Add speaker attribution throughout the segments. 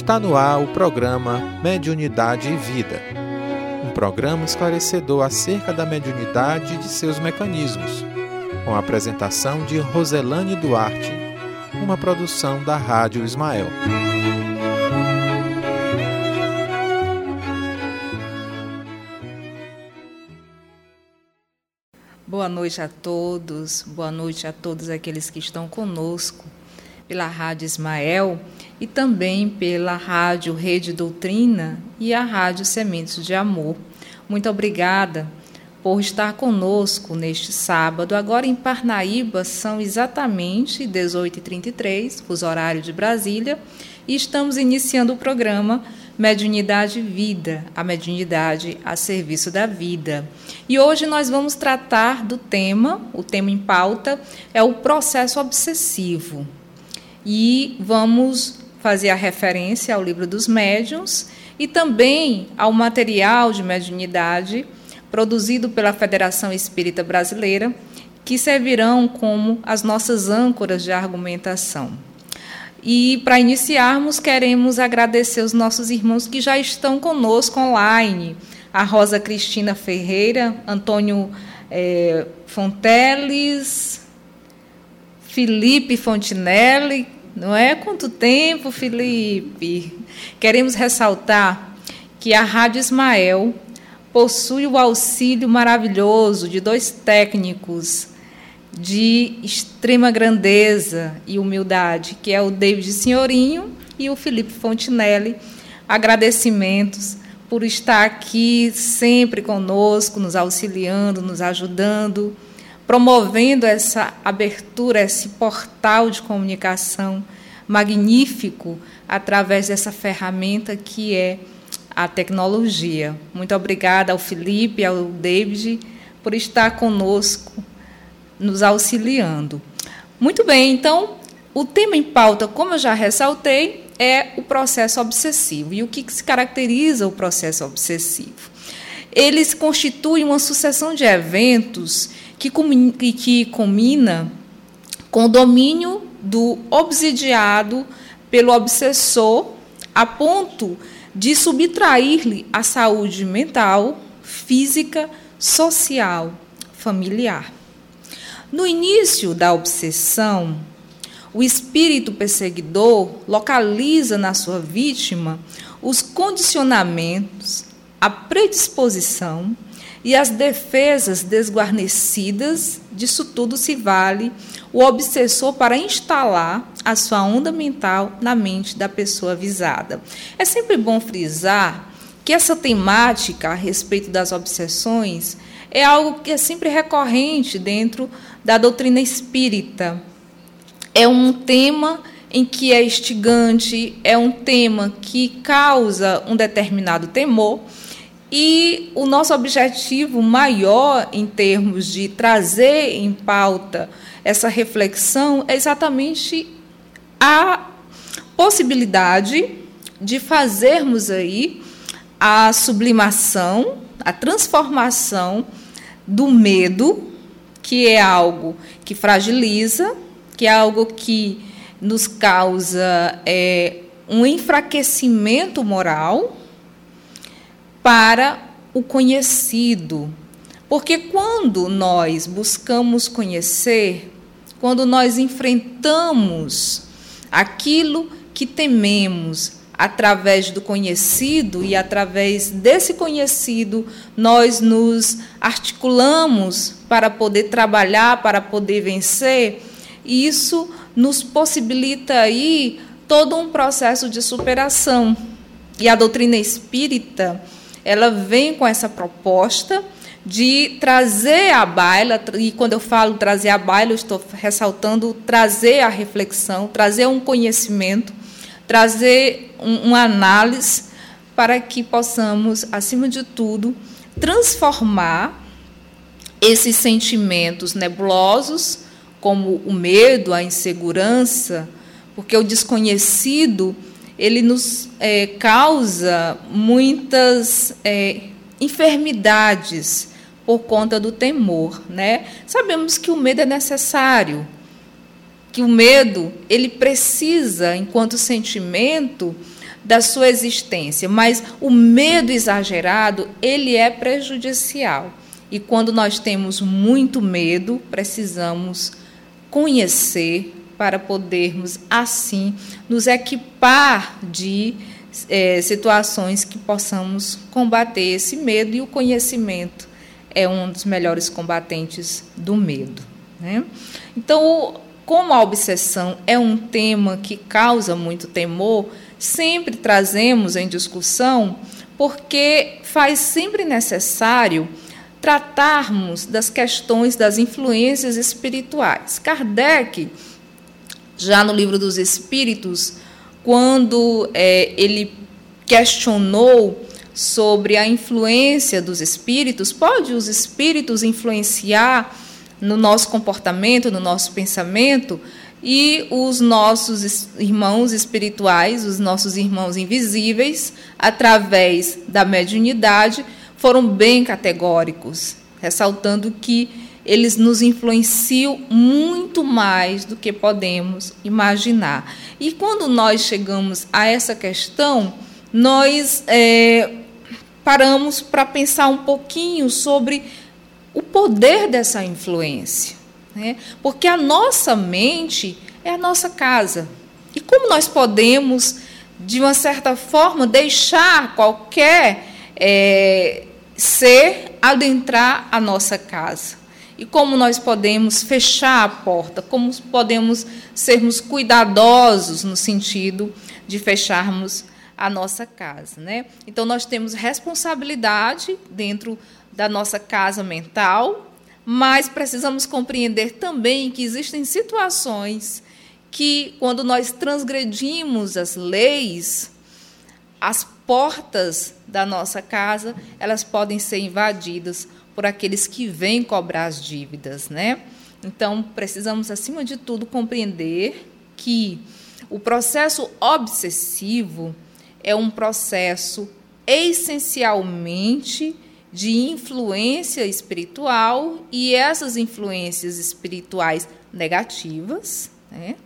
Speaker 1: Está no ar o programa Mediunidade e Vida. Um programa esclarecedor acerca da mediunidade e de seus mecanismos, com a apresentação de Roselane Duarte, uma produção da Rádio Ismael.
Speaker 2: Boa noite a todos, boa noite a todos aqueles que estão conosco pela Rádio Ismael e também pela Rádio Rede Doutrina e a Rádio Sementes de Amor. Muito obrigada por estar conosco neste sábado. Agora em Parnaíba são exatamente 18h33, fuso horário de Brasília, e estamos iniciando o programa Mediunidade Vida, a mediunidade a serviço da vida. E hoje nós vamos tratar do tema, o tema em pauta é o processo obsessivo e vamos fazer a referência ao livro dos médiuns e também ao material de mediunidade produzido pela Federação Espírita Brasileira, que servirão como as nossas âncoras de argumentação. E para iniciarmos, queremos agradecer os nossos irmãos que já estão conosco online. A Rosa Cristina Ferreira, Antônio é, Fonteles, Felipe Fontinelli, não é? Quanto tempo, Felipe? Queremos ressaltar que a Rádio Ismael possui o auxílio maravilhoso de dois técnicos de extrema grandeza e humildade, que é o David Senhorinho e o Felipe Fontinelli. Agradecimentos por estar aqui sempre conosco, nos auxiliando, nos ajudando promovendo essa abertura, esse portal de comunicação magnífico através dessa ferramenta que é a tecnologia. Muito obrigada ao Felipe, ao David, por estar conosco, nos auxiliando. Muito bem, então, o tema em pauta, como eu já ressaltei, é o processo obsessivo. E o que se caracteriza o processo obsessivo? Eles constituem uma sucessão de eventos que, que combina com o domínio do obsidiado pelo obsessor, a ponto de subtrair-lhe a saúde mental, física, social, familiar. No início da obsessão, o espírito perseguidor localiza na sua vítima os condicionamentos, a predisposição e as defesas desguarnecidas, disso tudo se vale o obsessor para instalar a sua onda mental na mente da pessoa avisada. É sempre bom frisar que essa temática a respeito das obsessões é algo que é sempre recorrente dentro da doutrina espírita. É um tema em que é instigante, é um tema que causa um determinado temor e o nosso objetivo maior em termos de trazer em pauta essa reflexão é exatamente a possibilidade de fazermos aí a sublimação, a transformação do medo, que é algo que fragiliza, que é algo que nos causa é, um enfraquecimento moral, para o conhecido. Porque quando nós buscamos conhecer, quando nós enfrentamos aquilo que tememos através do conhecido e através desse conhecido nós nos articulamos para poder trabalhar, para poder vencer, e isso nos possibilita aí todo um processo de superação. E a doutrina espírita, ela vem com essa proposta de trazer à baila, e quando eu falo trazer à baila, eu estou ressaltando trazer a reflexão, trazer um conhecimento, trazer um, uma análise para que possamos, acima de tudo, transformar esses sentimentos nebulosos, como o medo, a insegurança, porque o desconhecido ele nos é, causa muitas é, enfermidades por conta do temor, né? Sabemos que o medo é necessário, que o medo ele precisa, enquanto sentimento, da sua existência, mas o medo exagerado, ele é prejudicial. E quando nós temos muito medo, precisamos conhecer para podermos assim nos equipar de é, situações que possamos combater esse medo e o conhecimento é um dos melhores combatentes do medo. Né? Então, como a obsessão é um tema que causa muito temor, sempre trazemos em discussão porque faz sempre necessário tratarmos das questões das influências espirituais. Kardec, já no livro dos Espíritos, quando é, ele questionou sobre a influência dos espíritos, pode os espíritos influenciar no nosso comportamento, no nosso pensamento? E os nossos irmãos espirituais, os nossos irmãos invisíveis, através da mediunidade, foram bem categóricos, ressaltando que eles nos influenciam muito mais do que podemos imaginar. E quando nós chegamos a essa questão, nós é, paramos para pensar um pouquinho sobre o poder dessa influência. Né? Porque a nossa mente é a nossa casa. E como nós podemos, de uma certa forma, deixar qualquer é, ser adentrar a nossa casa. E como nós podemos fechar a porta, como podemos sermos cuidadosos no sentido de fecharmos a nossa casa, né? Então nós temos responsabilidade dentro da nossa casa mental, mas precisamos compreender também que existem situações que quando nós transgredimos as leis, as portas da nossa casa, elas podem ser invadidas por aqueles que vêm cobrar as dívidas, né? Então, precisamos acima de tudo compreender que o processo obsessivo é um processo essencialmente de influência espiritual e essas influências espirituais negativas, né?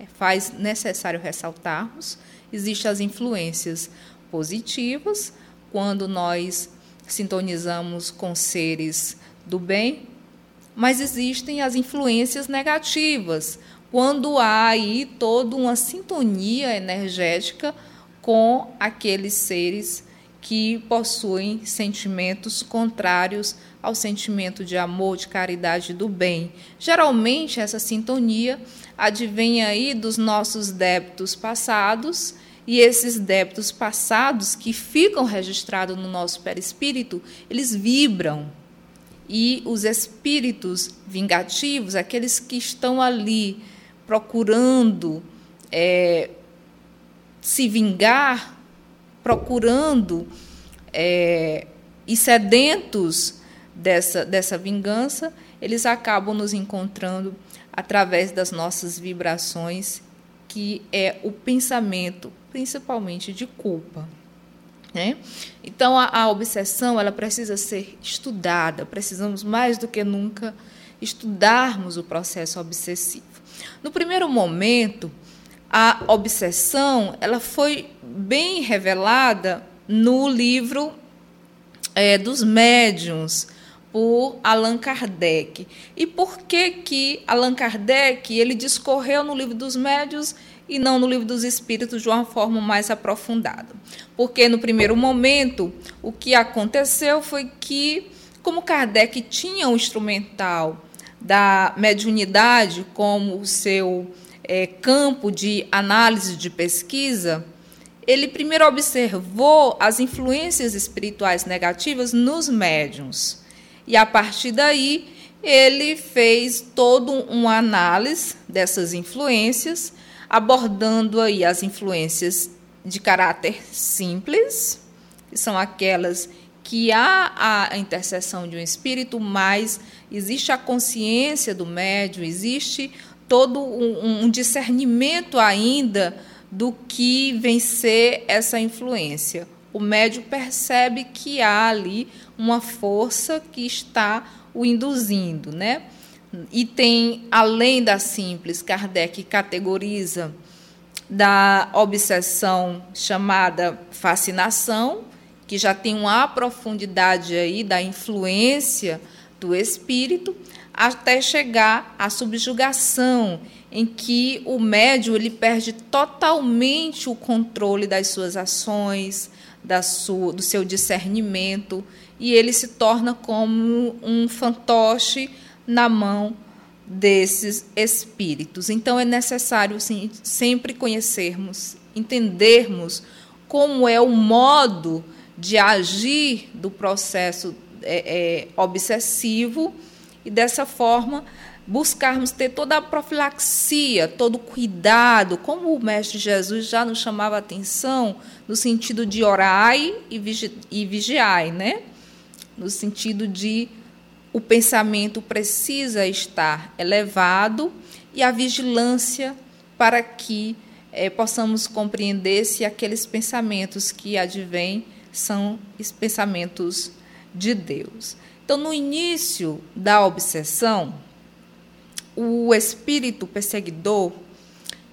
Speaker 2: É, faz necessário ressaltarmos Existem as influências positivas, quando nós sintonizamos com seres do bem, mas existem as influências negativas, quando há aí toda uma sintonia energética com aqueles seres que possuem sentimentos contrários ao sentimento de amor, de caridade do bem. Geralmente essa sintonia advém aí dos nossos débitos passados e esses débitos passados que ficam registrados no nosso perispírito, eles vibram. E os espíritos vingativos, aqueles que estão ali procurando é, se vingar, procurando é, e sedentos dessa, dessa vingança, eles acabam nos encontrando através das nossas vibrações, que é o pensamento, principalmente de culpa. Né? Então, a, a obsessão ela precisa ser estudada, precisamos mais do que nunca estudarmos o processo obsessivo. No primeiro momento, a obsessão ela foi bem revelada no livro é, dos médiuns, por Allan Kardec. E por que que Allan Kardec ele discorreu no livro dos médios e não no livro dos espíritos de uma forma mais aprofundada? Porque no primeiro momento o que aconteceu foi que como Kardec tinha o instrumental da mediunidade como o seu é, campo de análise de pesquisa, ele primeiro observou as influências espirituais negativas nos médiums. E a partir daí, ele fez todo uma análise dessas influências, abordando aí as influências de caráter simples, que são aquelas que há a intercessão de um espírito, mas existe a consciência do médium, existe todo um, um discernimento ainda do que vencer essa influência o médium percebe que há ali uma força que está o induzindo, né? E tem, além da simples, Kardec categoriza da obsessão chamada fascinação, que já tem uma profundidade aí da influência do espírito, até chegar à subjugação, em que o médium ele perde totalmente o controle das suas ações, da sua, do seu discernimento, e ele se torna como um fantoche na mão desses espíritos. Então é necessário sim, sempre conhecermos, entendermos como é o modo de agir do processo é, é, obsessivo e dessa forma buscarmos ter toda a profilaxia, todo o cuidado, como o Mestre Jesus já nos chamava a atenção, no sentido de orai e, vigi e vigiai, né? no sentido de o pensamento precisa estar elevado e a vigilância para que é, possamos compreender se aqueles pensamentos que advêm são os pensamentos de Deus. Então, no início da obsessão, o espírito perseguidor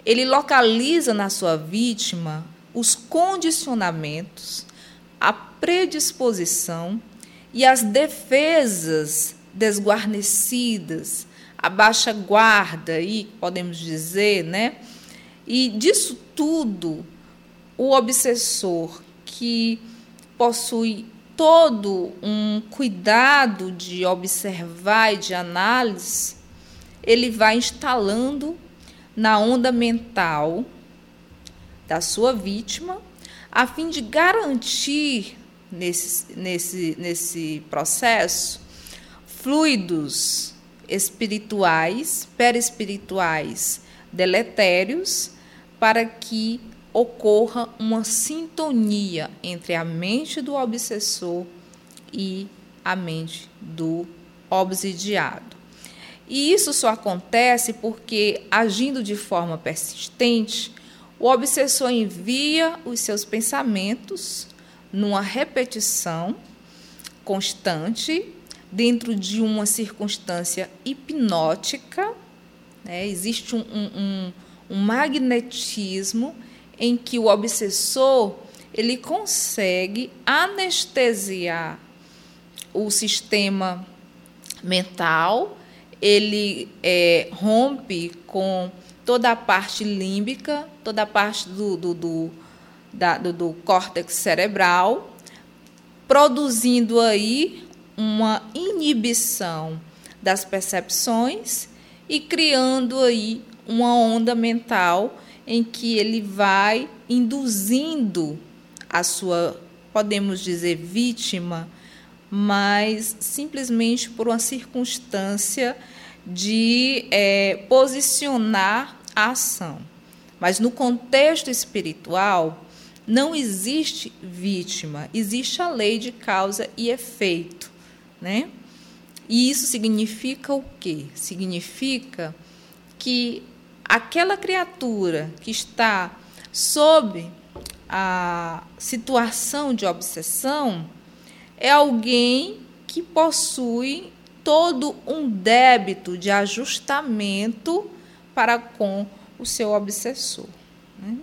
Speaker 2: ele localiza na sua vítima os condicionamentos, a predisposição e as defesas desguarnecidas, a baixa guarda, aí podemos dizer, né? E disso tudo, o obsessor que possui todo um cuidado de observar e de análise, ele vai instalando na onda mental da sua vítima, a fim de garantir nesse, nesse, nesse processo fluidos espirituais, perespirituais deletérios, para que ocorra uma sintonia entre a mente do obsessor e a mente do obsidiado. E isso só acontece porque, agindo de forma persistente, o obsessor envia os seus pensamentos numa repetição constante dentro de uma circunstância hipnótica. Né? Existe um, um, um magnetismo em que o obsessor ele consegue anestesiar o sistema mental, ele é, rompe com toda a parte límbica, toda a parte do, do, do da, do, do córtex cerebral, produzindo aí uma inibição das percepções e criando aí uma onda mental em que ele vai induzindo a sua, podemos dizer, vítima, mas simplesmente por uma circunstância de é, posicionar a ação. Mas no contexto espiritual, não existe vítima, existe a lei de causa e efeito, né? E isso significa o quê? Significa que aquela criatura que está sob a situação de obsessão é alguém que possui todo um débito de ajustamento para com o seu obsessor. Né?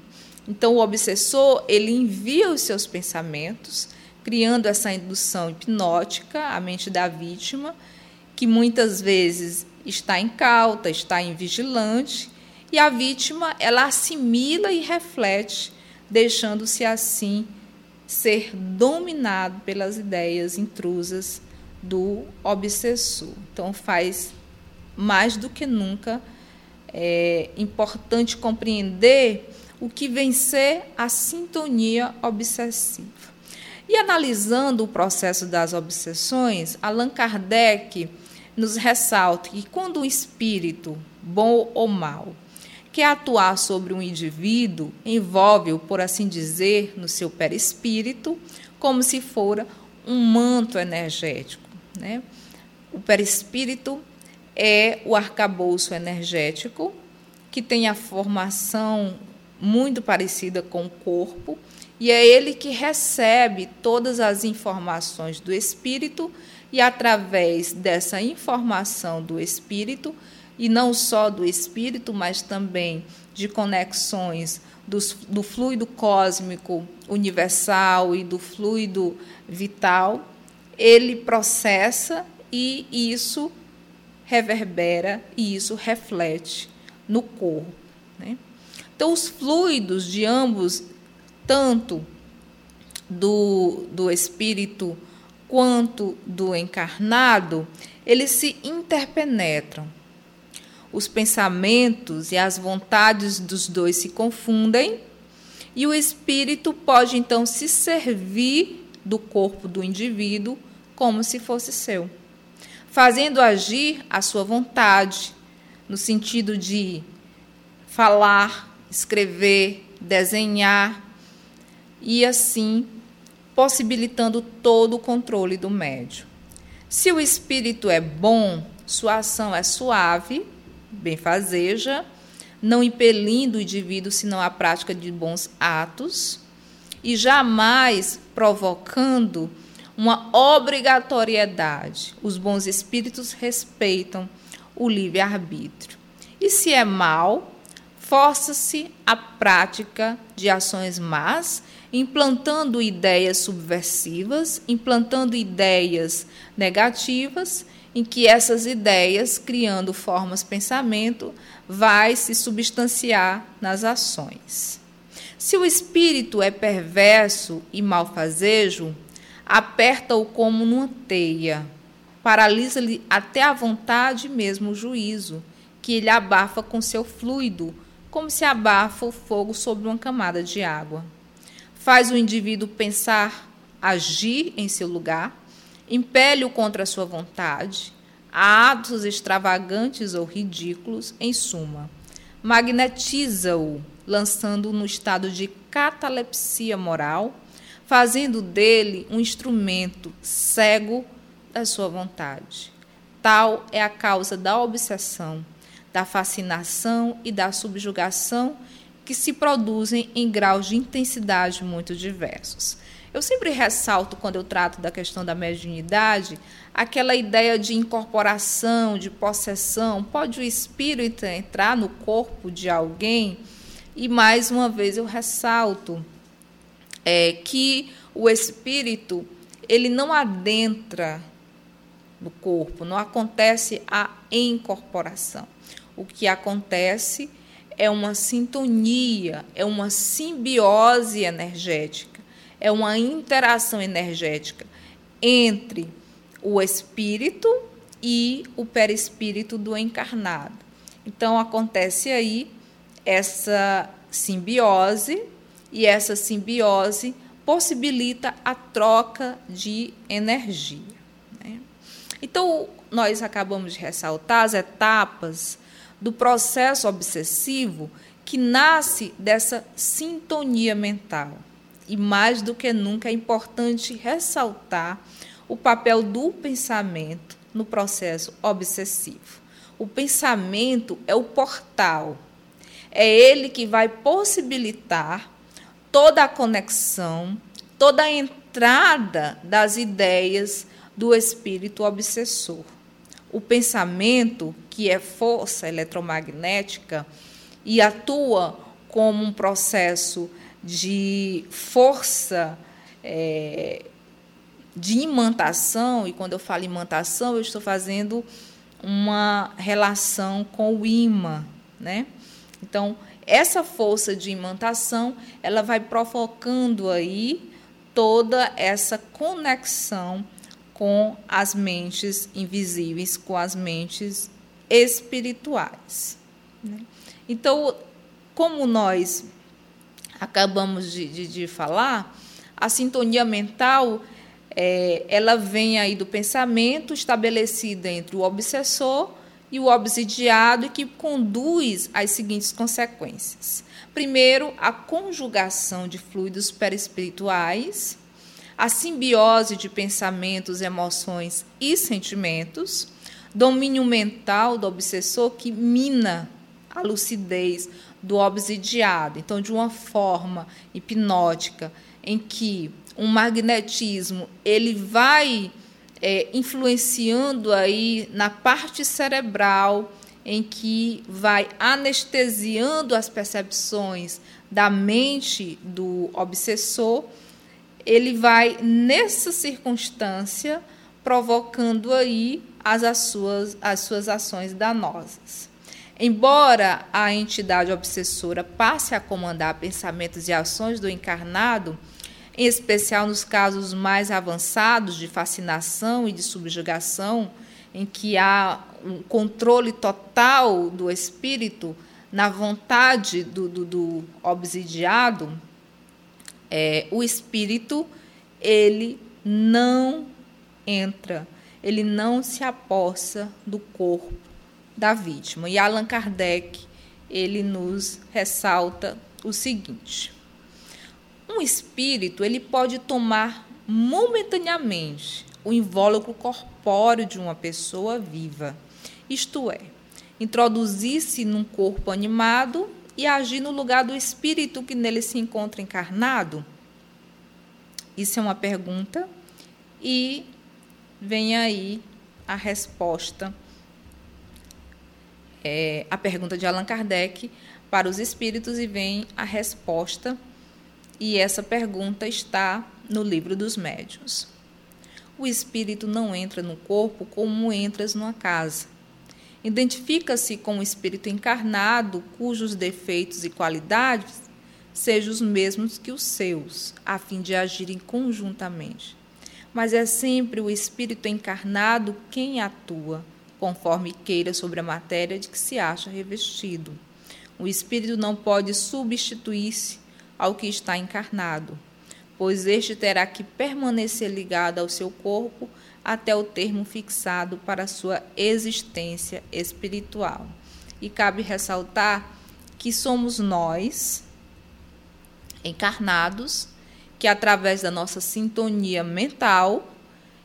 Speaker 2: Então, o obsessor ele envia os seus pensamentos, criando essa indução hipnótica à mente da vítima, que muitas vezes está incauta, está invigilante, e a vítima ela assimila e reflete, deixando-se assim ser dominado pelas ideias intrusas do obsessor. Então, faz mais do que nunca é importante compreender o que vem ser a sintonia obsessiva. E analisando o processo das obsessões, Allan Kardec nos ressalta que quando o espírito, bom ou mal, quer atuar sobre um indivíduo, envolve-o, por assim dizer, no seu perispírito, como se fora um manto energético. Né? O perispírito é o arcabouço energético que tem a formação muito parecida com o corpo, e é ele que recebe todas as informações do espírito, e através dessa informação do espírito, e não só do espírito, mas também de conexões do, do fluido cósmico universal e do fluido vital, ele processa e isso reverbera e isso reflete no corpo. Né? Então, os fluidos de ambos, tanto do, do espírito quanto do encarnado, eles se interpenetram. Os pensamentos e as vontades dos dois se confundem e o espírito pode então se servir do corpo do indivíduo como se fosse seu, fazendo agir a sua vontade, no sentido de falar, escrever, desenhar e assim possibilitando todo o controle do médio. Se o espírito é bom, sua ação é suave, benfazeja, não impelindo o indivíduo senão à prática de bons atos e jamais provocando uma obrigatoriedade. Os bons espíritos respeitam o livre-arbítrio. E se é mal, força-se a prática de ações más, implantando ideias subversivas, implantando ideias negativas, em que essas ideias, criando formas pensamento, vai se substanciar nas ações. Se o espírito é perverso e malfazejo, aperta-o como numa teia, paralisa-lhe até a vontade mesmo o juízo, que ele abafa com seu fluido, como se abafa o fogo sobre uma camada de água. Faz o indivíduo pensar, agir em seu lugar, impele-o contra a sua vontade, a atos extravagantes ou ridículos, em suma. Magnetiza-o, lançando-o no estado de catalepsia moral, fazendo dele um instrumento cego da sua vontade. Tal é a causa da obsessão, da fascinação e da subjugação que se produzem em graus de intensidade muito diversos. Eu sempre ressalto, quando eu trato da questão da mediunidade, aquela ideia de incorporação, de possessão. Pode o espírito entrar no corpo de alguém? E mais uma vez eu ressalto é, que o espírito ele não adentra no corpo, não acontece a incorporação. O que acontece é uma sintonia, é uma simbiose energética, é uma interação energética entre o espírito e o perispírito do encarnado. Então acontece aí essa simbiose e essa simbiose possibilita a troca de energia. Né? Então, nós acabamos de ressaltar as etapas do processo obsessivo que nasce dessa sintonia mental. E mais do que nunca é importante ressaltar o papel do pensamento no processo obsessivo. O pensamento é o portal, é ele que vai possibilitar toda a conexão, toda a entrada das ideias do espírito obsessor. O pensamento, que é força eletromagnética e atua como um processo de força é, de imantação, e quando eu falo imantação, eu estou fazendo uma relação com o imã, né? Então, essa força de imantação, ela vai provocando aí toda essa conexão com as mentes invisíveis, com as mentes espirituais. Né? Então, como nós acabamos de, de, de falar, a sintonia mental é, ela vem aí do pensamento estabelecida entre o obsessor e o obsidiado, e que conduz às seguintes consequências. Primeiro, a conjugação de fluidos perispirituais, a simbiose de pensamentos, emoções e sentimentos, domínio mental do obsessor que mina a lucidez do obsidiado. Então, de uma forma hipnótica em que um magnetismo ele vai é, influenciando aí na parte cerebral em que vai anestesiando as percepções da mente do obsessor, ele vai, nessa circunstância, provocando aí as, as, suas, as suas ações danosas. Embora a entidade obsessora passe a comandar pensamentos e ações do encarnado, em especial nos casos mais avançados de fascinação e de subjugação, em que há um controle total do espírito na vontade do, do, do obsidiado, é, o espírito ele não entra, ele não se apossa do corpo da vítima. E Allan Kardec ele nos ressalta o seguinte: um espírito ele pode tomar momentaneamente o invólucro corpóreo de uma pessoa viva, isto é, introduzir-se num corpo animado e agir no lugar do espírito que nele se encontra encarnado? Isso é uma pergunta e vem aí a resposta. É, a pergunta de Allan Kardec para os espíritos e vem a resposta. E essa pergunta está no livro dos médiuns. O espírito não entra no corpo como entras numa casa. Identifica-se com o espírito encarnado, cujos defeitos e qualidades sejam os mesmos que os seus, a fim de agirem conjuntamente. Mas é sempre o espírito encarnado quem atua, conforme queira sobre a matéria de que se acha revestido. O espírito não pode substituir-se ao que está encarnado, pois este terá que permanecer ligado ao seu corpo até o termo fixado para sua existência espiritual. E cabe ressaltar que somos nós, encarnados, que através da nossa sintonia mental,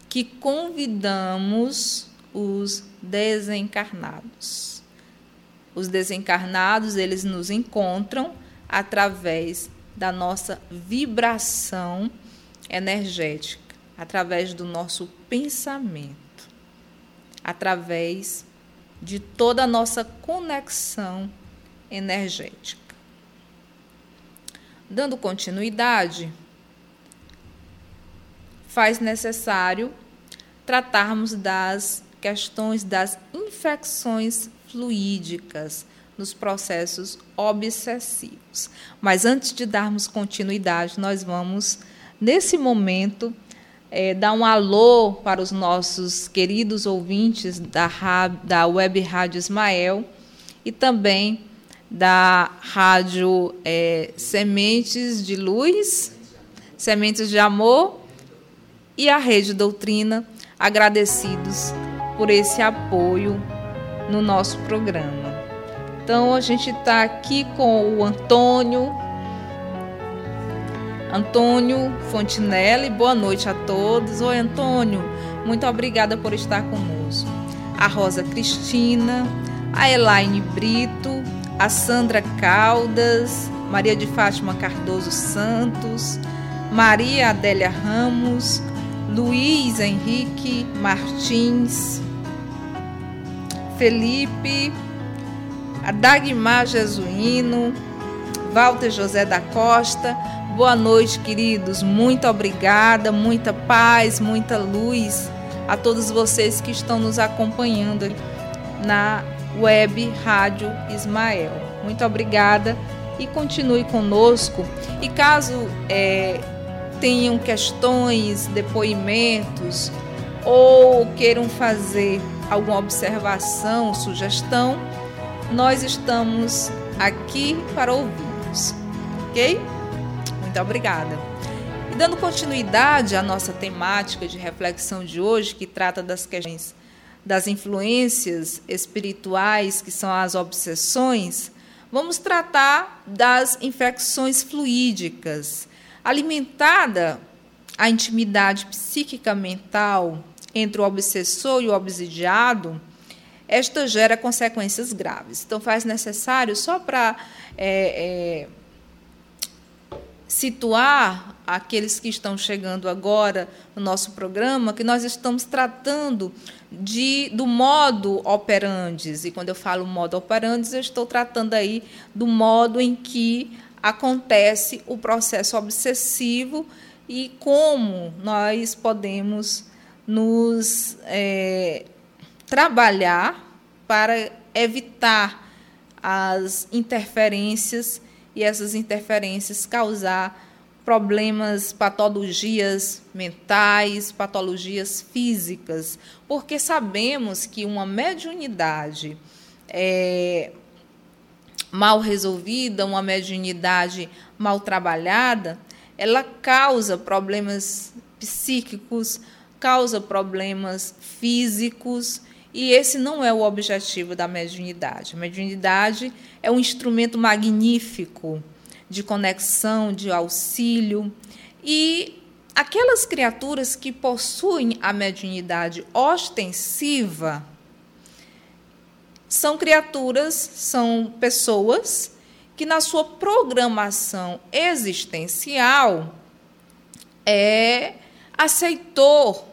Speaker 2: que convidamos os desencarnados. Os desencarnados, eles nos encontram através da nossa vibração energética, através do nosso pensamento, através de toda a nossa conexão energética. Dando continuidade, faz necessário tratarmos das questões das infecções fluídicas, nos processos obsessivos. Mas antes de darmos continuidade, nós vamos, nesse momento, é, dar um alô para os nossos queridos ouvintes da, da Web Rádio Ismael e também da Rádio é, Sementes de Luz, Sementes de Amor e a Rede Doutrina, agradecidos por esse apoio no nosso programa. Então a gente está aqui com o Antônio. Antônio Fontinelli, boa noite a todos. Oi, Antônio, muito obrigada por estar conosco. A Rosa Cristina, a Elaine Brito, a Sandra Caldas, Maria de Fátima Cardoso Santos, Maria Adélia Ramos, Luiz Henrique Martins, Felipe Dagmar Jesuíno, Walter José da Costa. Boa noite, queridos. Muito obrigada, muita paz, muita luz a todos vocês que estão nos acompanhando na web Rádio Ismael. Muito obrigada e continue conosco. E caso é, tenham questões, depoimentos ou queiram fazer alguma observação, sugestão, nós estamos aqui para ouvi-los, ok? Muito obrigada. E dando continuidade à nossa temática de reflexão de hoje, que trata das questões das influências espirituais, que são as obsessões, vamos tratar das infecções fluídicas. Alimentada a intimidade psíquica mental entre o obsessor e o obsidiado, esta gera consequências graves. Então, faz necessário, só para é, é, situar aqueles que estão chegando agora no nosso programa que nós estamos tratando de, do modo operandes. E quando eu falo modo operandes, eu estou tratando aí do modo em que acontece o processo obsessivo e como nós podemos nos é, trabalhar para evitar as interferências e essas interferências causar problemas, patologias mentais, patologias físicas, porque sabemos que uma mediunidade é, mal resolvida, uma mediunidade mal trabalhada, ela causa problemas psíquicos, causa problemas físicos, e esse não é o objetivo da mediunidade. A mediunidade é um instrumento magnífico de conexão, de auxílio. E aquelas criaturas que possuem a mediunidade ostensiva são criaturas, são pessoas que na sua programação existencial é aceitou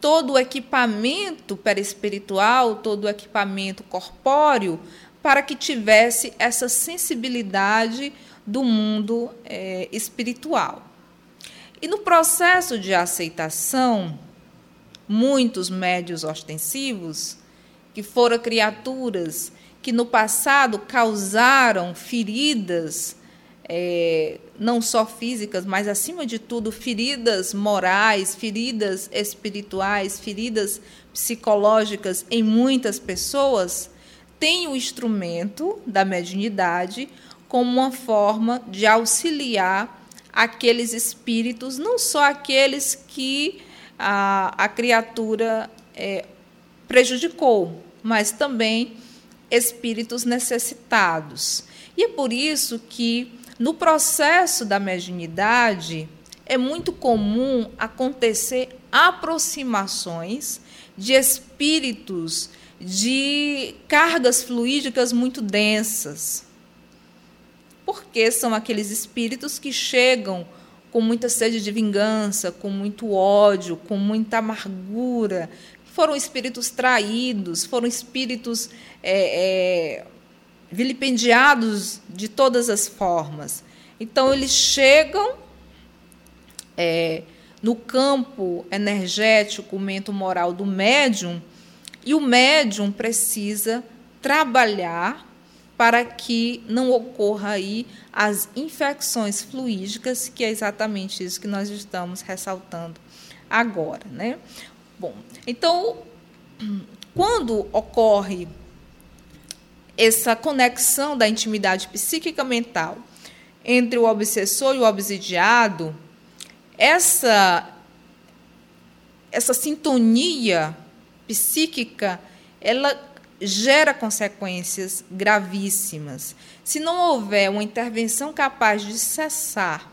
Speaker 2: todo o equipamento perispiritual, todo o equipamento corpóreo para que tivesse essa sensibilidade do mundo é, espiritual. E no processo de aceitação, muitos médios ostensivos, que foram criaturas que no passado causaram feridas, é, não só físicas, mas acima de tudo feridas morais, feridas espirituais, feridas psicológicas em muitas pessoas, têm o instrumento da mediunidade como uma forma de auxiliar aqueles espíritos, não só aqueles que a, a criatura é, prejudicou, mas também espíritos necessitados. E é por isso que, no processo da mediunidade, é muito comum acontecer aproximações de espíritos de cargas fluídicas muito densas porque são aqueles espíritos que chegam com muita sede de vingança, com muito ódio, com muita amargura. Foram espíritos traídos, foram espíritos é, é, vilipendiados de todas as formas. Então, eles chegam é, no campo energético, mento-moral do médium, e o médium precisa trabalhar para que não ocorra aí as infecções fluídicas, que é exatamente isso que nós estamos ressaltando agora, né? Bom, então, quando ocorre essa conexão da intimidade psíquica mental entre o obsessor e o obsidiado, essa essa sintonia psíquica, ela gera consequências gravíssimas. Se não houver uma intervenção capaz de cessar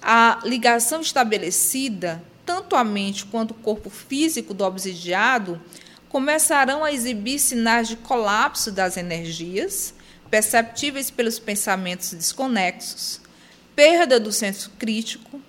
Speaker 2: a ligação estabelecida, tanto a mente quanto o corpo físico do obsidiado começarão a exibir sinais de colapso das energias, perceptíveis pelos pensamentos desconexos, perda do senso crítico,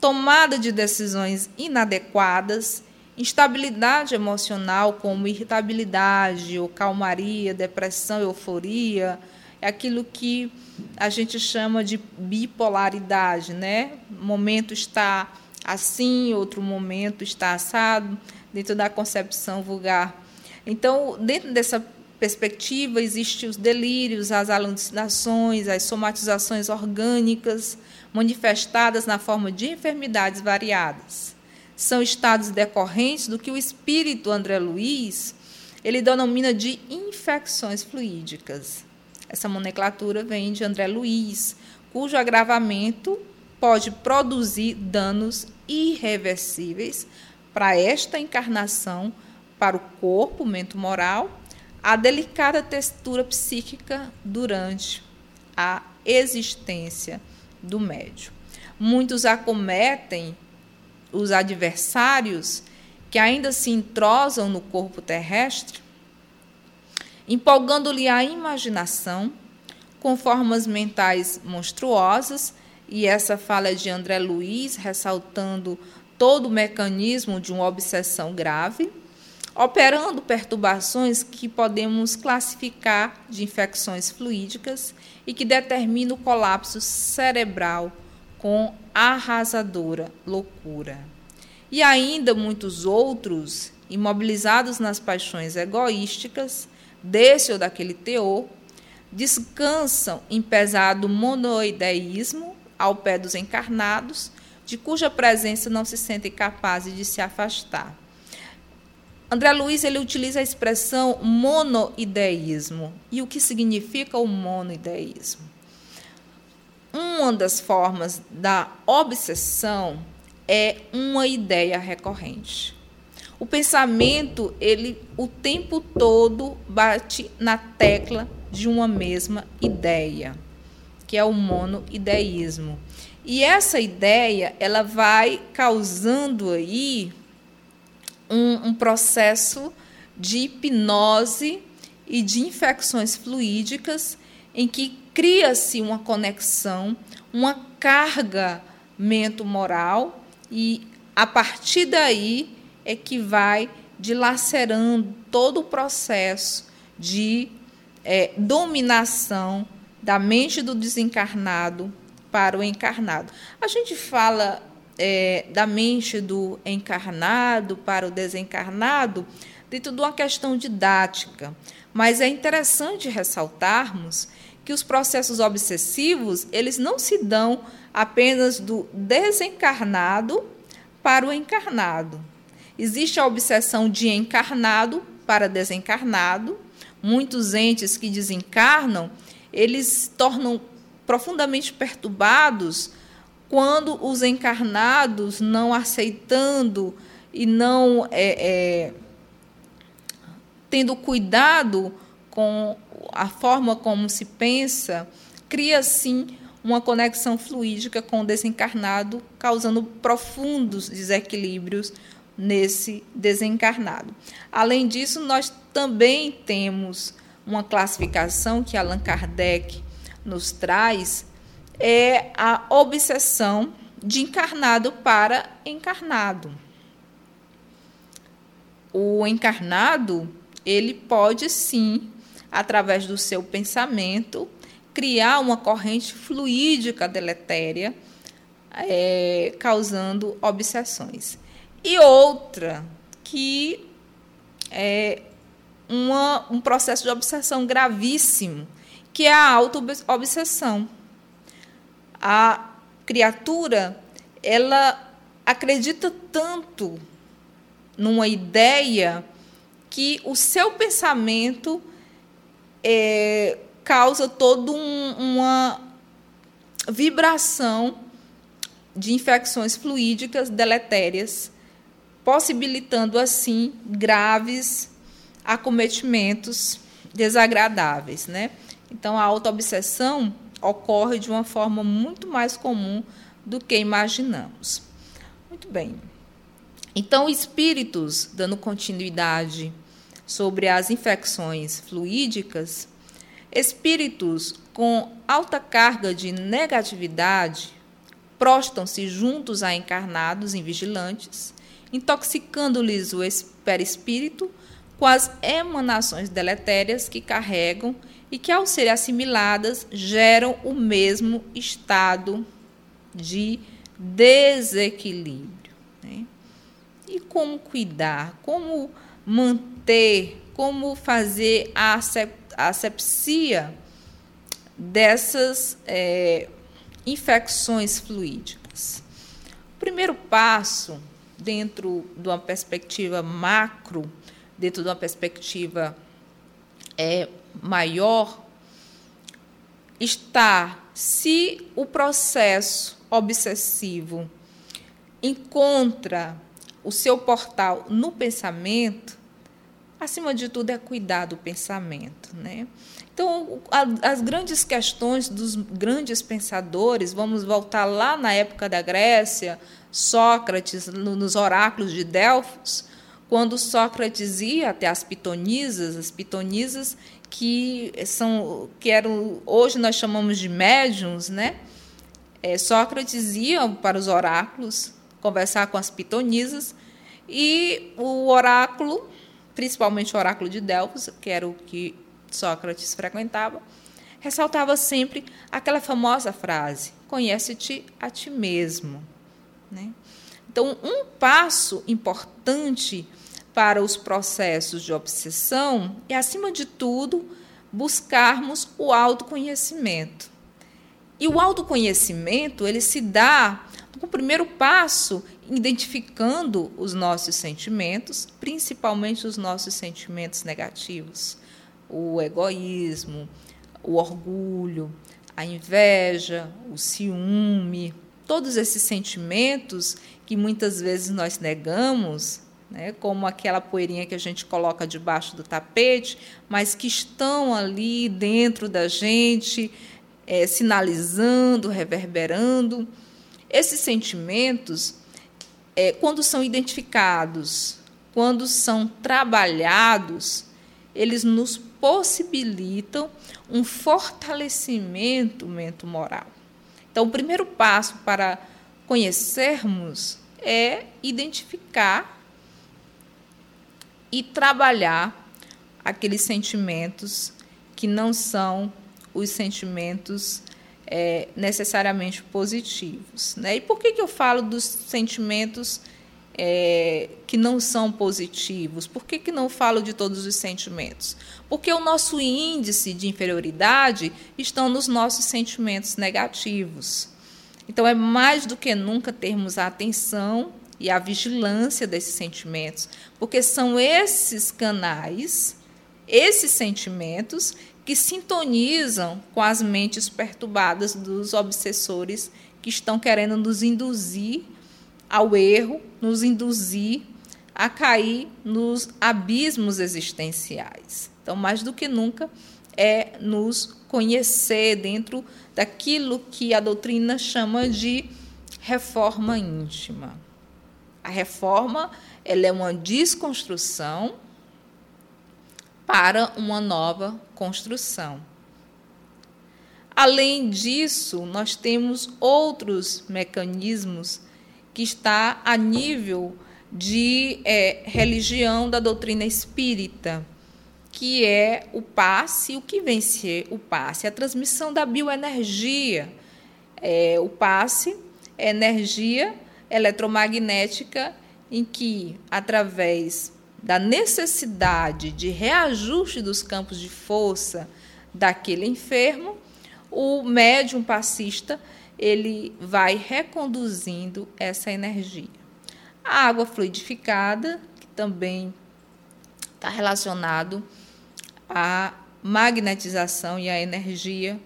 Speaker 2: tomada de decisões inadequadas instabilidade emocional, como irritabilidade ou calmaria, depressão, euforia, é aquilo que a gente chama de bipolaridade, né? Um momento está assim, outro momento está assado, dentro da concepção vulgar. Então, dentro dessa perspectiva, existem os delírios, as alucinações, as somatizações orgânicas, manifestadas na forma de enfermidades variadas são estados decorrentes do que o espírito André Luiz ele denomina de infecções fluídicas. Essa nomenclatura vem de André Luiz, cujo agravamento pode produzir danos irreversíveis para esta encarnação, para o corpo, mente moral, a delicada textura psíquica durante a existência do médium. Muitos acometem os adversários que ainda se entrosam no corpo terrestre, empolgando-lhe a imaginação com formas mentais monstruosas e essa fala é de André Luiz, ressaltando todo o mecanismo de uma obsessão grave, operando perturbações que podemos classificar de infecções fluídicas e que determinam o colapso cerebral com arrasadora loucura. E ainda muitos outros, imobilizados nas paixões egoísticas, desse ou daquele teor, descansam em pesado monoideísmo ao pé dos encarnados, de cuja presença não se sentem capazes de se afastar. André Luiz ele utiliza a expressão monoideísmo. E o que significa o monoideísmo? Uma das formas da obsessão é uma ideia recorrente. O pensamento, ele o tempo todo bate na tecla de uma mesma ideia, que é o monoideísmo. E essa ideia, ela vai causando aí um, um processo de hipnose e de infecções fluídicas em que cria-se uma conexão, uma carga mento-moral e a partir daí é que vai dilacerando todo o processo de é, dominação da mente do desencarnado para o encarnado. A gente fala é, da mente do encarnado para o desencarnado dentro de uma questão didática. Mas é interessante ressaltarmos que os processos obsessivos eles não se dão apenas do desencarnado para o encarnado. Existe a obsessão de encarnado para desencarnado. Muitos entes que desencarnam, eles tornam profundamente perturbados quando os encarnados não aceitando e não é, é, tendo cuidado com a forma como se pensa, cria sim uma conexão fluídica com o desencarnado, causando profundos desequilíbrios nesse desencarnado. Além disso, nós também temos uma classificação que Allan Kardec nos traz é a obsessão de encarnado para encarnado. O encarnado, ele pode sim, através do seu pensamento, criar uma corrente fluídica deletéria, é, causando obsessões. E outra, que é uma, um processo de obsessão gravíssimo, que é a auto-obsessão. A criatura ela acredita tanto numa ideia que o seu pensamento é, causa toda um, uma vibração de infecções fluídicas deletérias, possibilitando assim graves acometimentos desagradáveis, né? Então a autoobsessão ocorre de uma forma muito mais comum do que imaginamos. Muito bem. Então, espíritos, dando continuidade sobre as infecções fluídicas, espíritos com alta carga de negatividade prostam-se juntos a encarnados invigilantes, intoxicando-lhes o perispírito com as emanações deletérias que carregam e que, ao serem assimiladas, geram o mesmo estado de desequilíbrio. Né? E como cuidar? Como manter? Como fazer a asepsia dessas é, infecções fluídicas? O primeiro passo, dentro de uma perspectiva macro, dentro de uma perspectiva é, maior está se o processo obsessivo encontra o seu portal no pensamento, acima de tudo é cuidar do pensamento, né? Então, as grandes questões dos grandes pensadores, vamos voltar lá na época da Grécia, Sócrates, nos oráculos de Delfos, quando Sócrates ia até as pitonisas, as pitonisas que são que eram hoje nós chamamos de médiums, né? é, Sócrates ia para os oráculos conversar com as pitonisas e o oráculo, principalmente o oráculo de Delfos, que era o que Sócrates frequentava, ressaltava sempre aquela famosa frase: conhece-te a ti mesmo. Né? Então, um passo importante para os processos de obsessão é, acima de tudo, buscarmos o autoconhecimento. E o autoconhecimento, ele se dá no primeiro passo, identificando os nossos sentimentos, principalmente os nossos sentimentos negativos, o egoísmo, o orgulho, a inveja, o ciúme, todos esses sentimentos que muitas vezes nós negamos, né, como aquela poeirinha que a gente coloca debaixo do tapete, mas que estão ali dentro da gente, é, sinalizando, reverberando. Esses sentimentos, é, quando são identificados, quando são trabalhados, eles nos possibilitam um fortalecimento mento moral. Então, o primeiro passo para conhecermos é identificar e trabalhar aqueles sentimentos que não são os sentimentos é, necessariamente positivos. Né? E por que, que eu falo dos sentimentos é, que não são positivos? Por que, que não falo de todos os sentimentos? Porque o nosso índice de inferioridade estão nos nossos sentimentos negativos. Então, é mais do que nunca termos a atenção e a vigilância desses sentimentos, porque são esses canais, esses sentimentos, que sintonizam com as mentes perturbadas dos obsessores que estão querendo nos induzir ao erro, nos induzir a cair nos abismos existenciais. Então, mais do que nunca, é nos conhecer dentro daquilo que a doutrina chama de reforma íntima. A reforma ela é uma desconstrução para uma nova construção. Além disso, nós temos outros mecanismos que está a nível de é, religião da doutrina espírita, que é o passe, o que vem ser o passe, a transmissão da bioenergia. É, o passe é energia eletromagnética em que, através da necessidade de reajuste dos campos de força daquele enfermo, o médium passista ele vai reconduzindo essa energia. A água fluidificada, que também está relacionado à magnetização e à energia,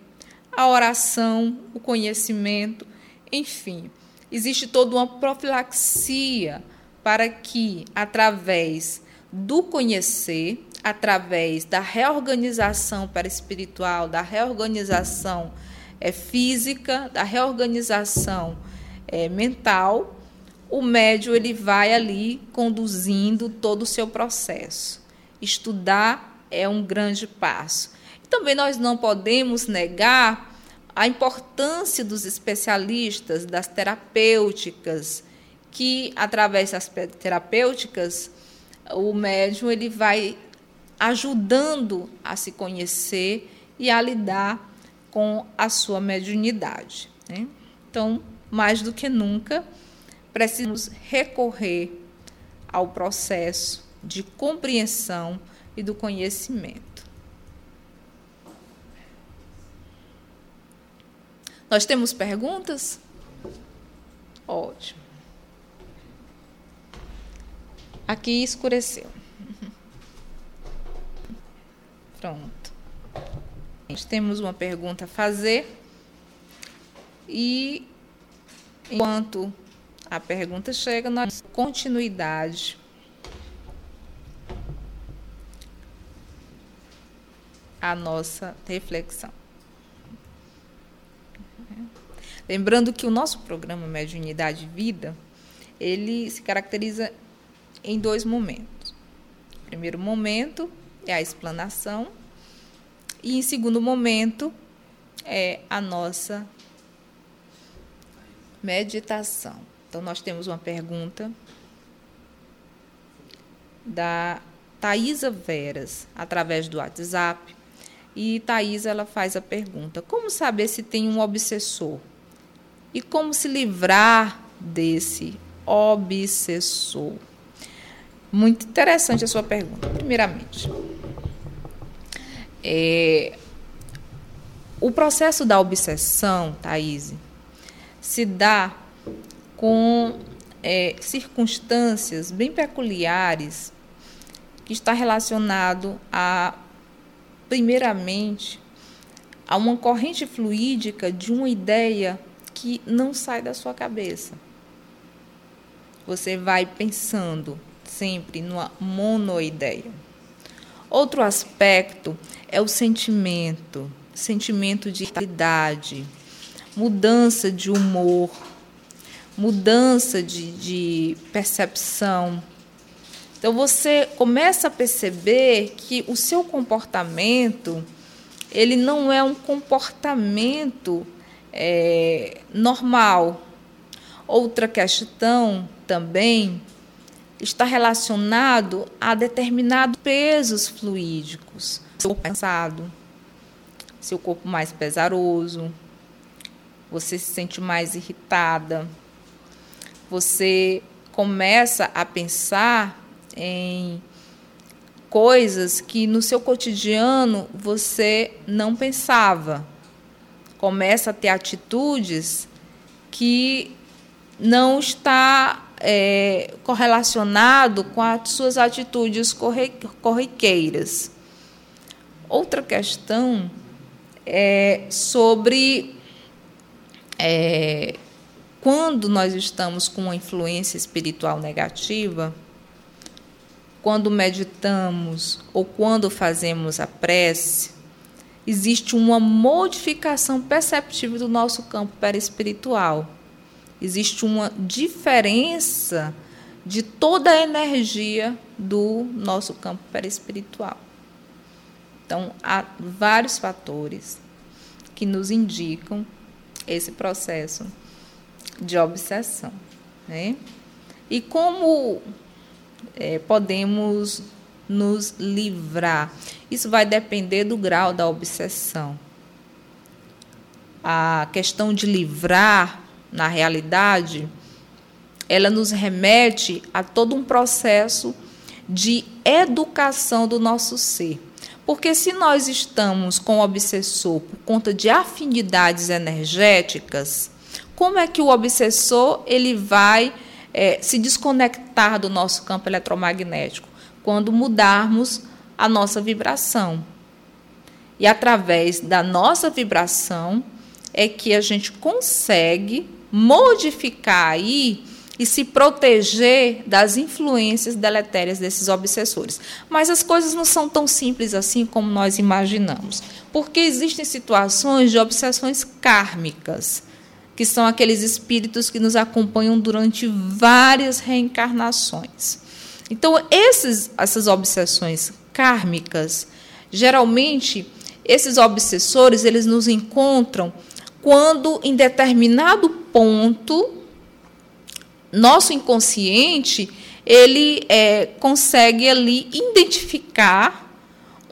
Speaker 2: a oração, o conhecimento, enfim, existe toda uma profilaxia para que, através do conhecer, através da reorganização espiritual, da reorganização é, física, da reorganização é, mental, o médio ele vai ali conduzindo todo o seu processo. Estudar é um grande passo. E também nós não podemos negar a importância dos especialistas, das terapêuticas, que através das terapêuticas o médium ele vai ajudando a se conhecer e a lidar com a sua mediunidade. Né? Então, mais do que nunca, precisamos recorrer ao processo de compreensão e do conhecimento. Nós temos perguntas? Ótimo. Aqui escureceu. Pronto. Temos uma pergunta a fazer. E enquanto a pergunta chega, nós continuidade. A nossa reflexão. Lembrando que o nosso programa Mediunidade Vida, ele se caracteriza em dois momentos. O primeiro momento é a explanação e em segundo momento é a nossa meditação. Então, nós temos uma pergunta da Thaisa Veras, através do WhatsApp. E Thaisa ela faz a pergunta: Como saber se tem um obsessor? E como se livrar desse obsessor? Muito interessante a sua pergunta. Primeiramente, é, o processo da obsessão, Thaís, se dá com é, circunstâncias bem peculiares que está relacionado a, primeiramente, a uma corrente fluídica de uma ideia que não sai da sua cabeça. Você vai pensando sempre numa monoideia. Outro aspecto é o sentimento, sentimento de realidade, mudança de humor, mudança de, de percepção. Então você começa a perceber que o seu comportamento ele não é um comportamento é, normal. Outra questão também está relacionado a determinados pesos fluídicos. Seu corpo cansado, seu corpo mais pesaroso, você se sente mais irritada, você começa a pensar em coisas que no seu cotidiano você não pensava. Começa a ter atitudes que não está é, correlacionado com as suas atitudes corriqueiras. Outra questão é sobre é, quando nós estamos com uma influência espiritual negativa, quando meditamos ou quando fazemos a prece, existe uma modificação perceptível do nosso campo perispiritual. Existe uma diferença de toda a energia do nosso campo perispiritual. Então, há vários fatores que nos indicam esse processo de obsessão. Né? E como é, podemos nos livrar? Isso vai depender do grau da obsessão. A questão de livrar, na realidade, ela nos remete a todo um processo de educação do nosso ser. Porque se nós estamos com o obsessor por conta de afinidades energéticas, como é que o obsessor ele vai é, se desconectar do nosso campo eletromagnético? Quando mudarmos a nossa vibração. E através da nossa vibração é que a gente consegue modificar aí e se proteger das influências deletérias desses obsessores. Mas as coisas não são tão simples assim como nós imaginamos, porque existem situações de obsessões kármicas que são aqueles espíritos que nos acompanham durante várias reencarnações. Então, esses, essas obsessões kármicas, geralmente, esses obsessores, eles nos encontram quando, em determinado ponto, nosso inconsciente, ele é, consegue ali identificar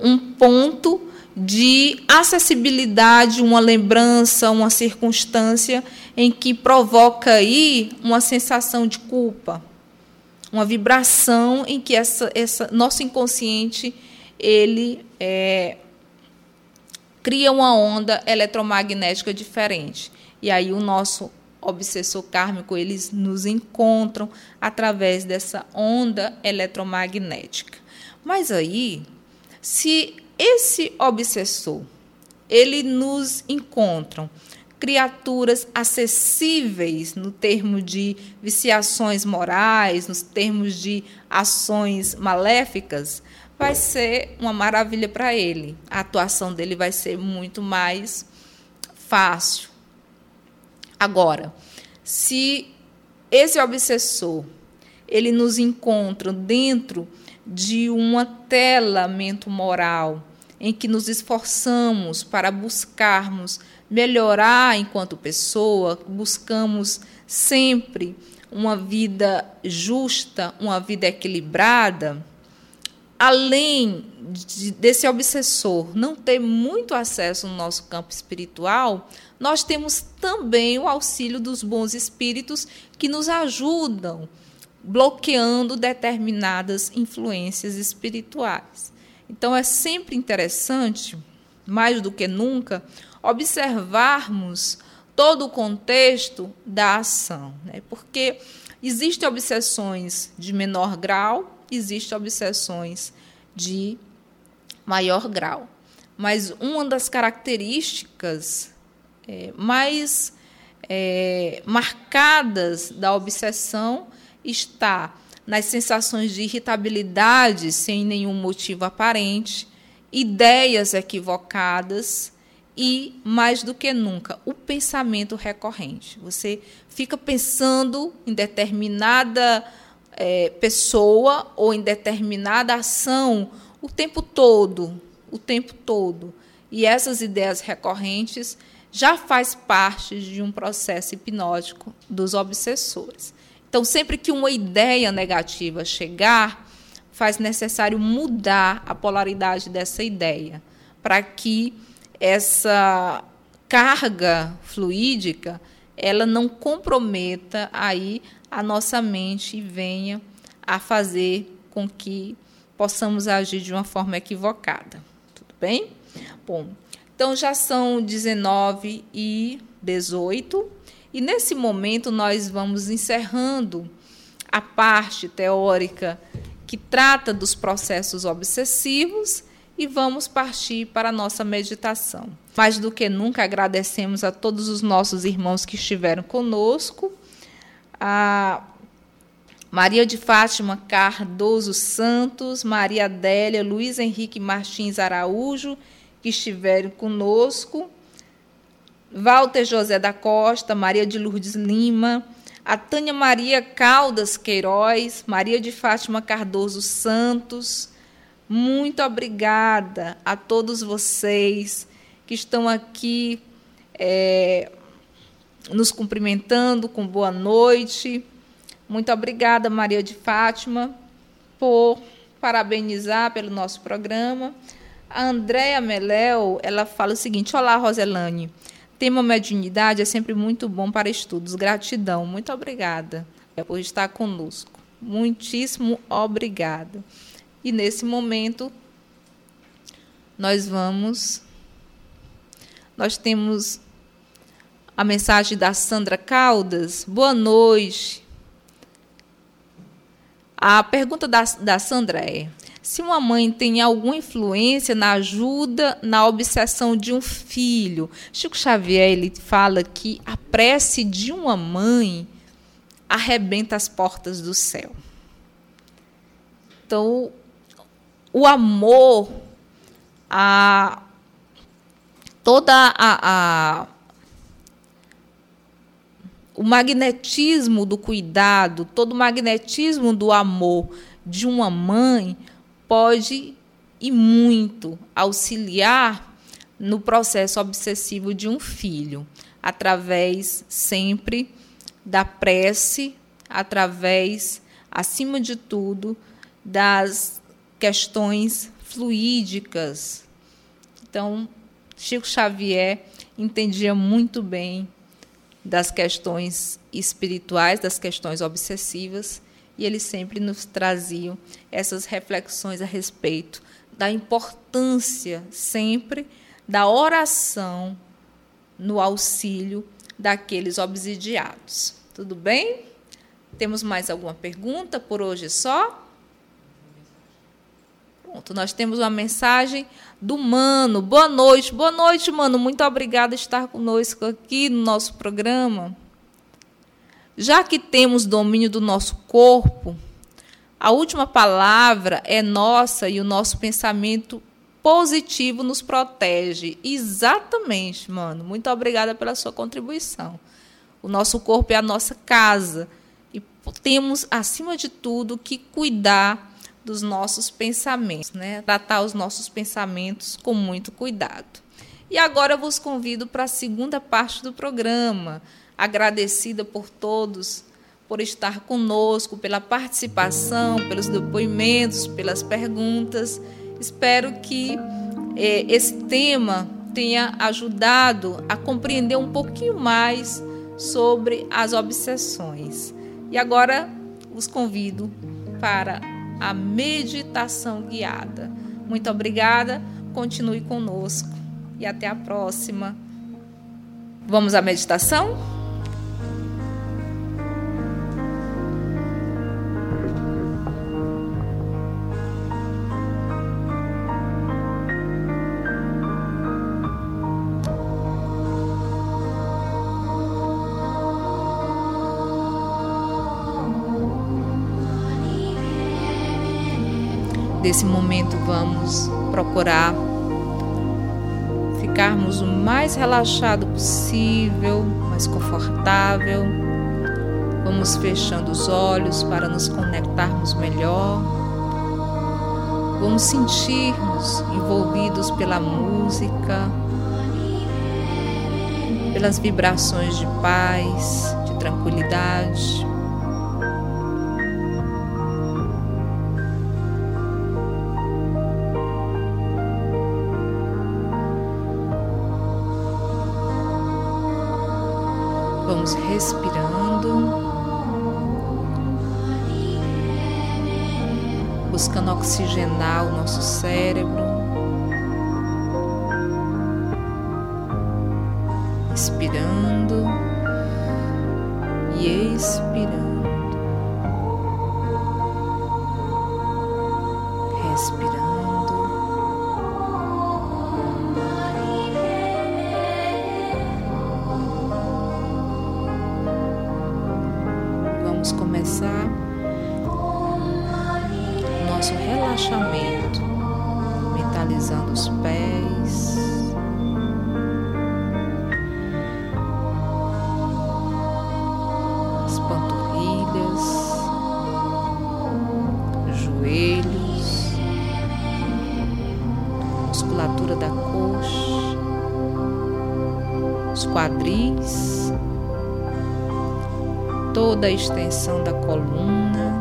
Speaker 2: um ponto de acessibilidade, uma lembrança, uma circunstância em que provoca aí uma sensação de culpa, uma vibração em que essa, essa nosso inconsciente ele é, cria uma onda eletromagnética diferente. E aí o nosso obsessor kármico eles nos encontram através dessa onda eletromagnética. Mas aí, se esse obsessor, ele nos encontram criaturas acessíveis no termo de viciações morais, nos termos de ações maléficas, vai ser uma maravilha para ele. A atuação dele vai ser muito mais fácil. Agora, se esse obsessor ele nos encontra dentro de um atelamento moral em que nos esforçamos para buscarmos melhorar enquanto pessoa, buscamos sempre uma vida justa, uma vida equilibrada, além de, desse obsessor não ter muito acesso no nosso campo espiritual, nós temos também o auxílio dos bons espíritos que nos ajudam bloqueando determinadas influências espirituais. Então é sempre interessante, mais do que nunca, observarmos todo o contexto da ação, né? porque existem obsessões de menor grau, existem obsessões de maior grau. Mas uma das características é, mais é, marcadas da obsessão está nas sensações de irritabilidade sem nenhum motivo aparente, ideias equivocadas, e, mais do que nunca, o pensamento recorrente. Você fica pensando em determinada é, pessoa ou em determinada ação o tempo todo, o tempo todo. E essas ideias recorrentes já faz parte de um processo hipnótico dos obsessores. Então, sempre que uma ideia negativa chegar, faz necessário mudar a polaridade dessa ideia, para que essa carga fluídica ela não comprometa aí a nossa mente e venha a fazer com que possamos agir de uma forma equivocada. Tudo bem? Bom, então já são 19 e 18 e nesse momento nós vamos encerrando a parte teórica que trata dos processos obsessivos e vamos partir para a nossa meditação. Mais do que nunca agradecemos a todos os nossos irmãos que estiveram conosco, a Maria de Fátima Cardoso Santos, Maria Adélia, Luiz Henrique Martins Araújo, que estiveram conosco, Walter José da Costa, Maria de Lourdes Lima, a Tânia Maria Caldas Queiroz, Maria de Fátima Cardoso Santos, muito obrigada a todos vocês que estão aqui é, nos cumprimentando com boa noite. Muito obrigada, Maria de Fátima, por parabenizar pelo nosso programa. A Andréa Meléu, ela fala o seguinte: Olá, Roselane. Tema mediunidade é sempre muito bom para estudos. Gratidão. Muito obrigada por estar conosco. Muitíssimo obrigada. E nesse momento nós vamos nós temos a mensagem da Sandra Caldas. Boa noite. A pergunta da, da Sandra é: se uma mãe tem alguma influência na ajuda, na obsessão de um filho. Chico Xavier ele fala que a prece de uma mãe arrebenta as portas do céu. Então, o amor, a toda a, a o magnetismo do cuidado, todo o magnetismo do amor de uma mãe pode e muito auxiliar no processo obsessivo de um filho, através sempre da prece, através, acima de tudo, das questões fluídicas. Então, Chico Xavier entendia muito bem das questões espirituais, das questões obsessivas, e ele sempre nos trazia essas reflexões a respeito da importância sempre da oração no auxílio daqueles obsidiados. Tudo bem? Temos mais alguma pergunta por hoje só? Pronto, nós temos uma mensagem do Mano. Boa noite, boa noite, Mano. Muito obrigada por estar conosco aqui no nosso programa. Já que temos domínio do nosso corpo, a última palavra é nossa e o nosso pensamento positivo nos protege. Exatamente, mano. Muito obrigada pela sua contribuição. O nosso corpo é a nossa casa e temos, acima de tudo, que cuidar dos nossos pensamentos, né? Tratar os nossos pensamentos com muito cuidado. E agora vos convido para a segunda parte do programa, agradecida por todos por estar conosco, pela participação, pelos depoimentos, pelas perguntas. Espero que eh, esse tema tenha ajudado a compreender um pouquinho mais sobre as obsessões. E agora os convido para a meditação guiada. Muito obrigada, continue conosco e até a próxima. Vamos à meditação? Desse momento vamos procurar ficarmos o mais relaxado possível, mais confortável. Vamos fechando os olhos para nos conectarmos melhor. Vamos sentirmos envolvidos pela música, pelas vibrações de paz, de tranquilidade. Vamos respirando, buscando oxigenar o nosso cérebro, quadris, toda a extensão da coluna,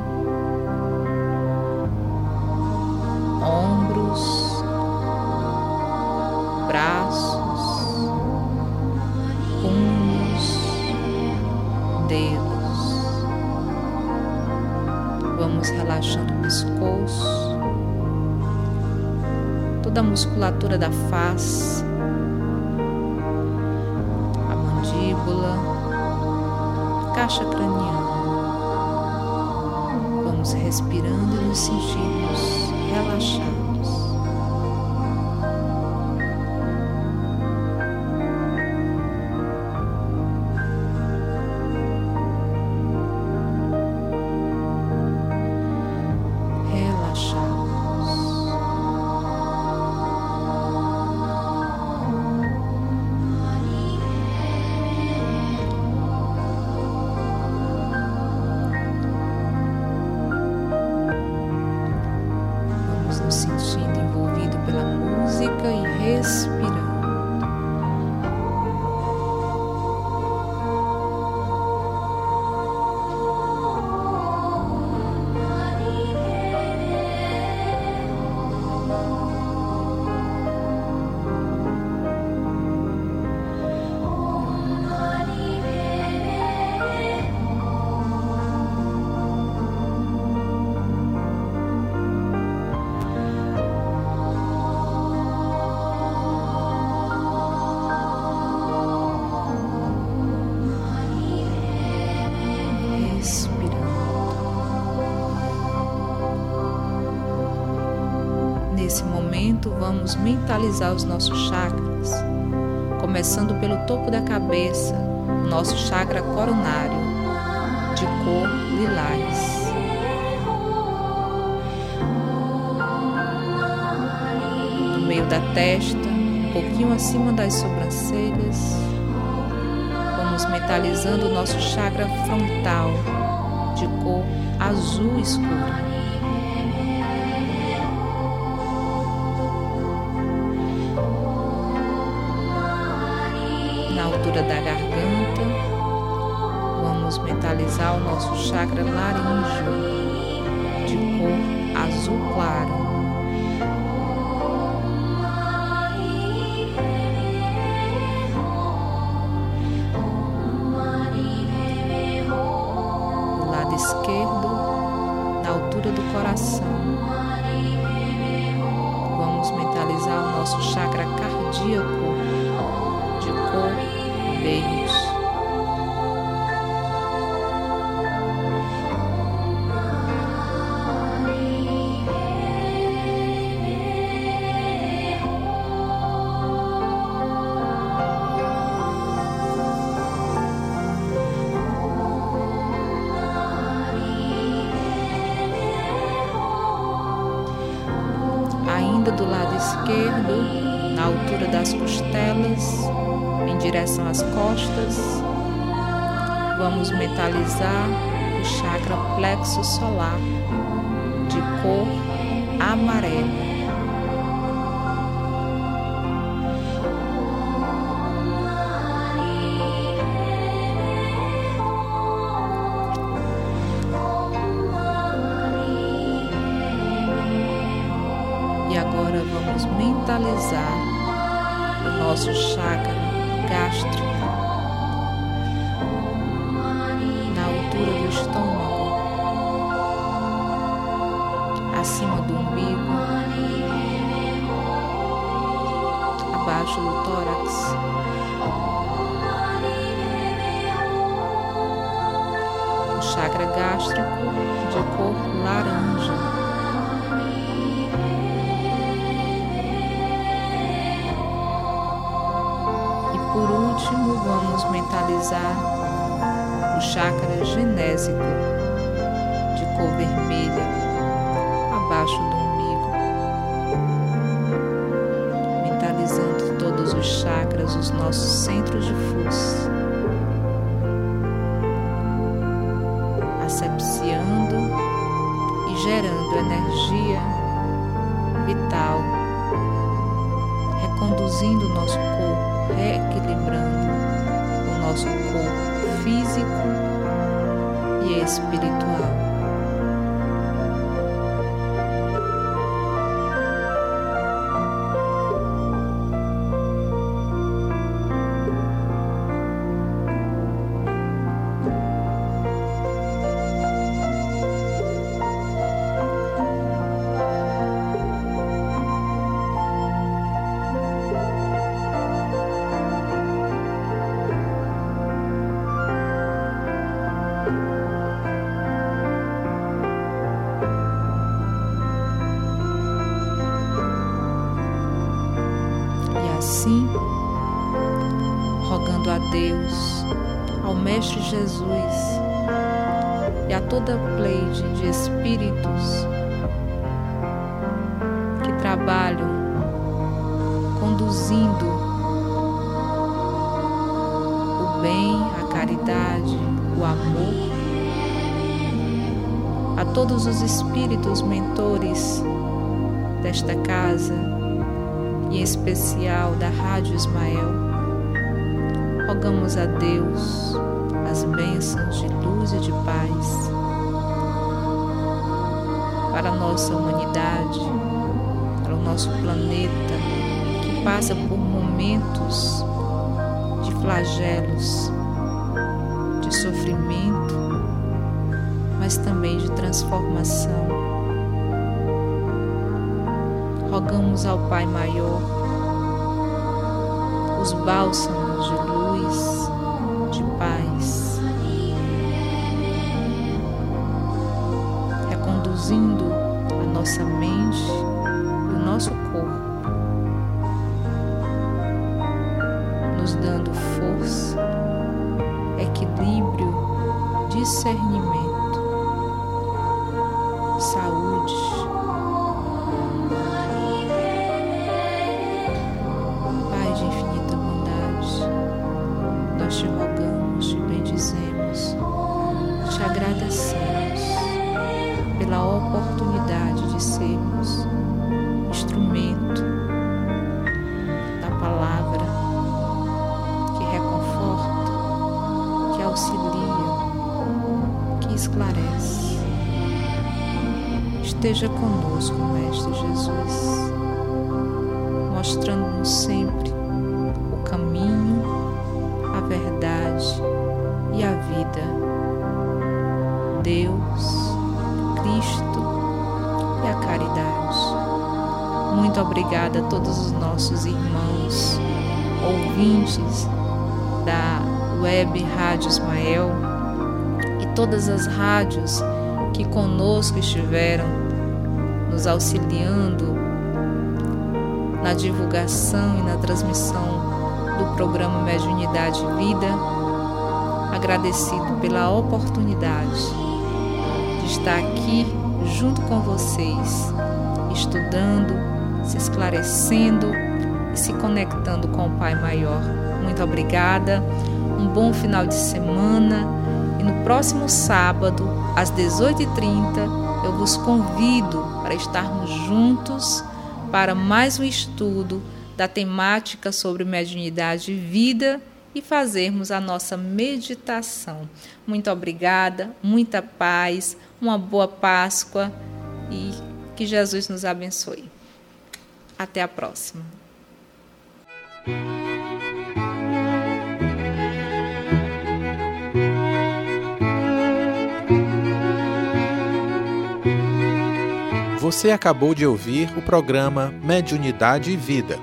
Speaker 2: musculatura da face caixa craniana. Vamos respirando e nos sentimos relaxados. Vamos mentalizar os nossos chakras, começando pelo topo da cabeça, o nosso chakra coronário, de cor lilás. No meio da testa, um pouquinho acima das sobrancelhas, vamos mentalizando o nosso chakra frontal, de cor azul escuro. Da garganta, vamos mentalizar o nosso chakra laríngeo de cor azul claro. Esquerdo, na altura das costelas, em direção às costas, vamos mentalizar o chakra plexo solar de cor amarela. Mentalizar o nosso chakra gástrico na altura do estômago, acima do umbigo, abaixo do tórax. O chakra gástrico de cor laranja. Vamos mentalizar o chakra genésico de cor vermelha abaixo do umbigo, mentalizando todos os chakras, os nossos centros de força, espiritual. Assim, rogando a Deus, ao Mestre Jesus e a toda a pleide de espíritos que trabalham conduzindo o bem, a caridade, o amor, a todos os espíritos mentores desta casa em especial da Rádio Ismael, rogamos a Deus as bênçãos de luz e de paz para a nossa humanidade, para o nosso planeta que passa por momentos de flagelos, de sofrimento, mas também de transformação rogamos ao Pai Maior os bálsamos de luz, Jesus, mostrando-nos sempre o caminho, a verdade e a vida. Deus, Cristo e a caridade. Muito obrigada a todos os nossos irmãos, ouvintes da Web Rádio Ismael e todas as rádios que conosco estiveram nos auxiliando na divulgação e na transmissão do programa Mediunidade Vida, agradecido pela oportunidade de estar aqui junto com vocês, estudando, se esclarecendo e se conectando com o Pai Maior. Muito obrigada, um bom final de semana e no próximo sábado às 18h30, eu vos convido para estarmos juntos para mais um estudo da temática sobre mediunidade e vida e fazermos a nossa meditação. Muito obrigada, muita paz, uma boa Páscoa e que Jesus nos abençoe. Até a próxima.
Speaker 1: Você acabou de ouvir o programa Mediunidade e Vida,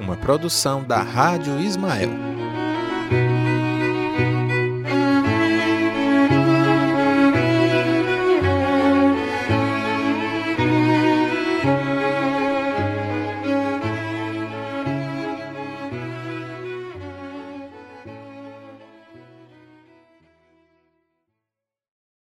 Speaker 1: uma produção da Rádio Ismael.